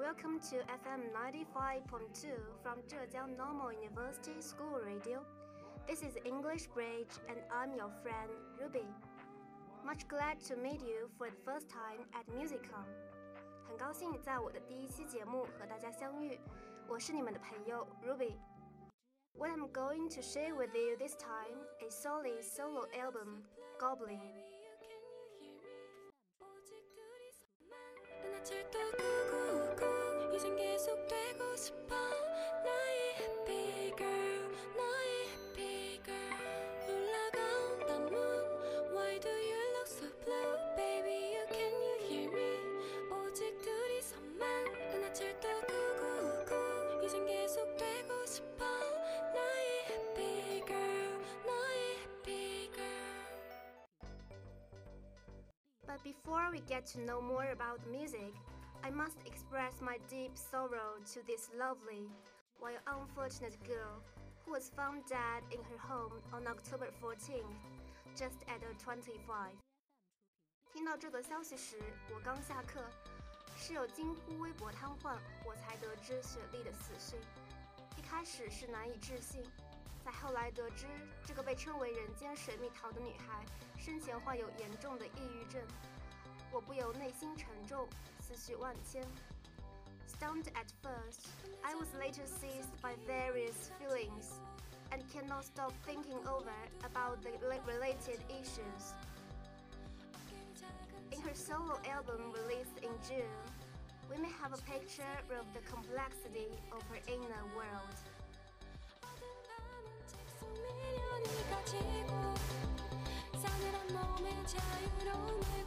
welcome to FM 95.2 from Zhejiang Normal University School Radio. This is English Bridge and I'm your friend Ruby. Much glad to meet you for the first time at MusicCon. 很高兴在我的第一期节目和大家相遇，我是你们的朋友 Ruby。What I'm going to share with you this time is Sulli's solo album, Goblin. 이젠 계속되고 싶어 before we get to know more about music, I must express my deep sorrow to this lovely, while unfortunate girl who was found dead in her home on October 14th, just at her 25. 听到这则消息时，我刚下课，室友惊呼微博瘫痪，我才得知雪莉的死讯。一开始是难以置信，在后来得知这个被称为“人间水蜜桃”的女孩生前患有严重的抑郁症， 我不由内心沉重，思绪万千。Stunned at first, I was later seized by various feelings and cannot stop thinking over about the rela- related issues. In her solo album released in June, we may have a picture of the complexity of her inner world. 속 미련을 가지고 싸늘한 몸에 자유로움을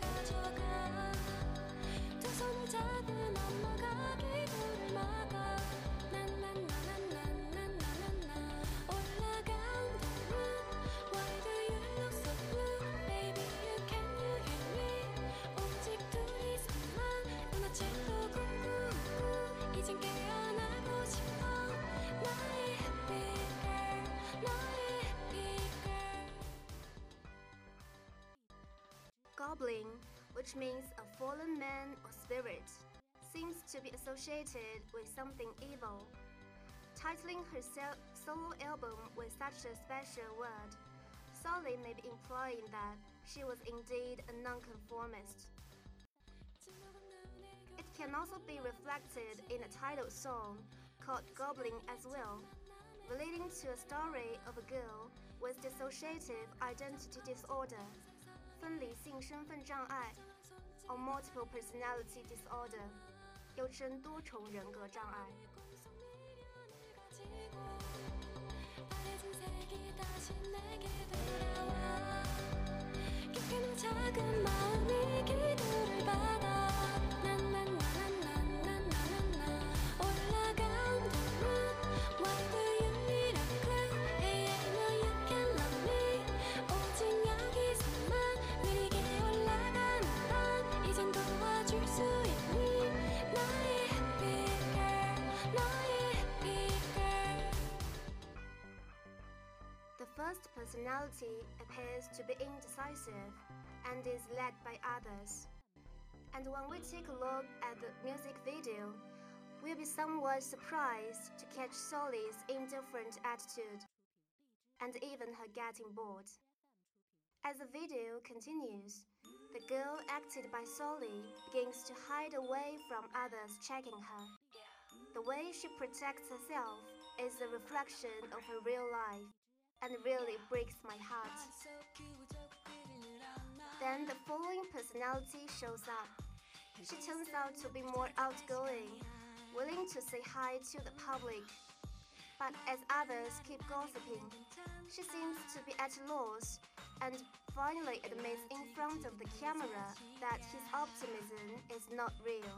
Which means a fallen man or spirit, seems to be associated with something evil. Titling her solo album with such a special word, Sulli may be implying that she was indeed a nonconformist. It can also be reflected in a title song called Goblin as well, relating to a story of a girl with dissociative identity disorder, 分离性身份障碍 or multiple personality disorder, 又称多重人格障碍。Personality appears to be indecisive and is led by others. And when we take a look at the music video, we'll be somewhat surprised to catch Sulli's indifferent attitude and even her getting bored. As the video continues, the girl acted by Sulli begins to hide away from others checking her. The way she protects herself is a reflection of her real life and really breaks my heart. Then the following personality shows up. She turns out to be more outgoing, willing to say hi to the public. But as others keep gossiping, she seems to be at a loss and finally admits in front of the camera that his optimism is not real.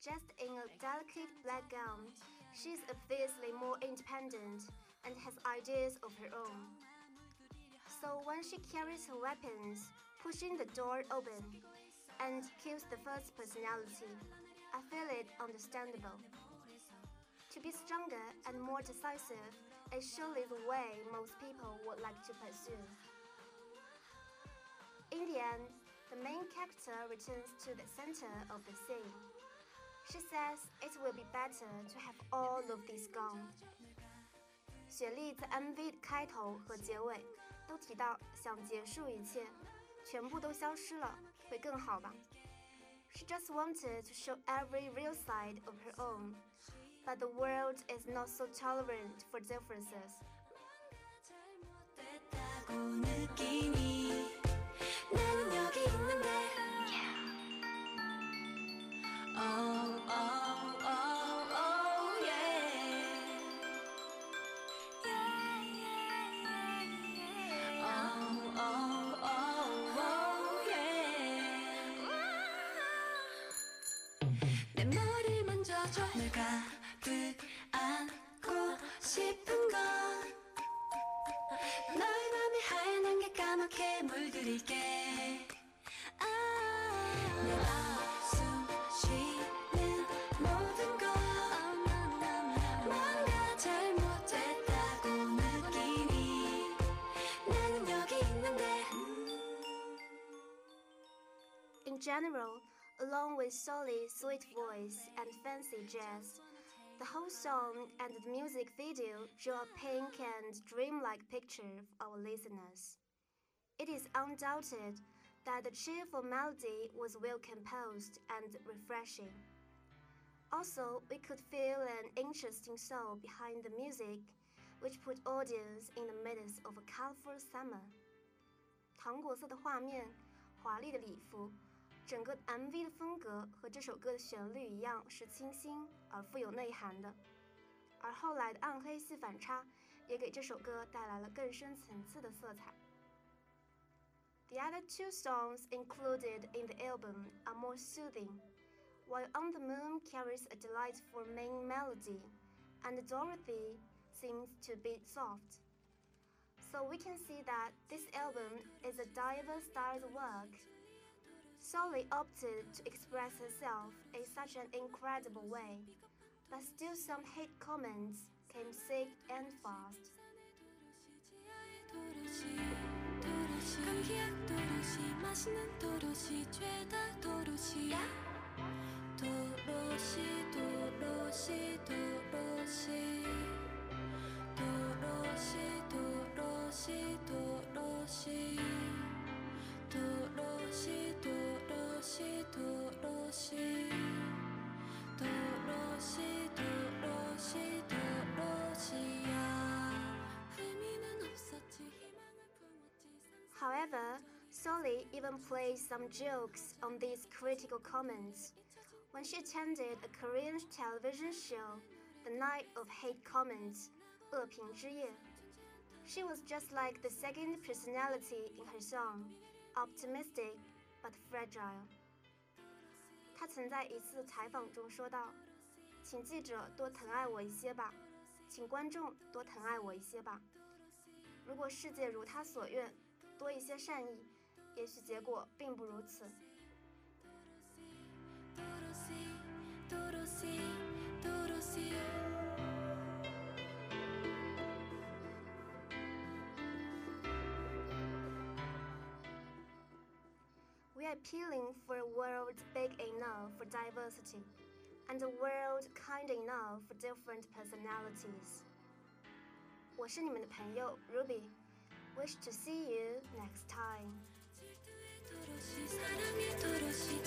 Just in a delicate black gown, she's obviously more independent and has ideas of her own. So when she carries her weapons, pushing the door open, and kills the first personality, I feel it understandable. To be stronger and more decisive is surely the way most people would like to pursue. In the end, the main character returns to the center of the scene. She says it will be better to have all of these gone. 雪莉在 MV 的开头和结尾都提到想结束一切，全部都消失了会更好吧。She just wanted to show every real side of her own, but the world is not so tolerant for differences. In general, along with Sulli's sweet voice and fancy jazz, the whole song and the music video draw a pink and dreamlike picture for our listeners. It is undoubted that the cheerful melody was well composed and refreshing. Also, we could feel an interesting soul behind the music, which put audience in the midst of a colorful summer. 糖果色的画面，华丽的礼服。整个 MV 的风格和这首歌的旋律一样，是清新而富有内涵的。而后来的暗黑系反差，也给这首歌带来了更深层次的色彩。 The other two songs included in the album are more soothing, while On the Moon carries a delightful main melody, and Dorothy seems to be soft. So we can see that this album is a diverse styled work Sulli opted to express herself in such an incredible way, but still some hate comments came thick and fast. 맛있는 도로시 죄다 도로시야 도로시 도로시 도로시 도로시 도로시 도로시 도로시 도로시 도로시 도로시 도로시 도로시야 However, Sulli even played some jokes on these critical comments. When she attended a Korean television show, The Night of Hate Comments, 恶评之夜, she was just like the second personality in her song, optimistic but fragile. 她曾在一次采访中说道：“请记者多疼爱我一些吧，请观众多疼爱我一些吧。如果世界如她所愿，多一些善意。”也许结果并不如此。We are appealing for a world big enough for diversity, and a world kind enough for different personalities. 我是你们的朋友 Ruby。Wish to see you next time. 사랑해도록시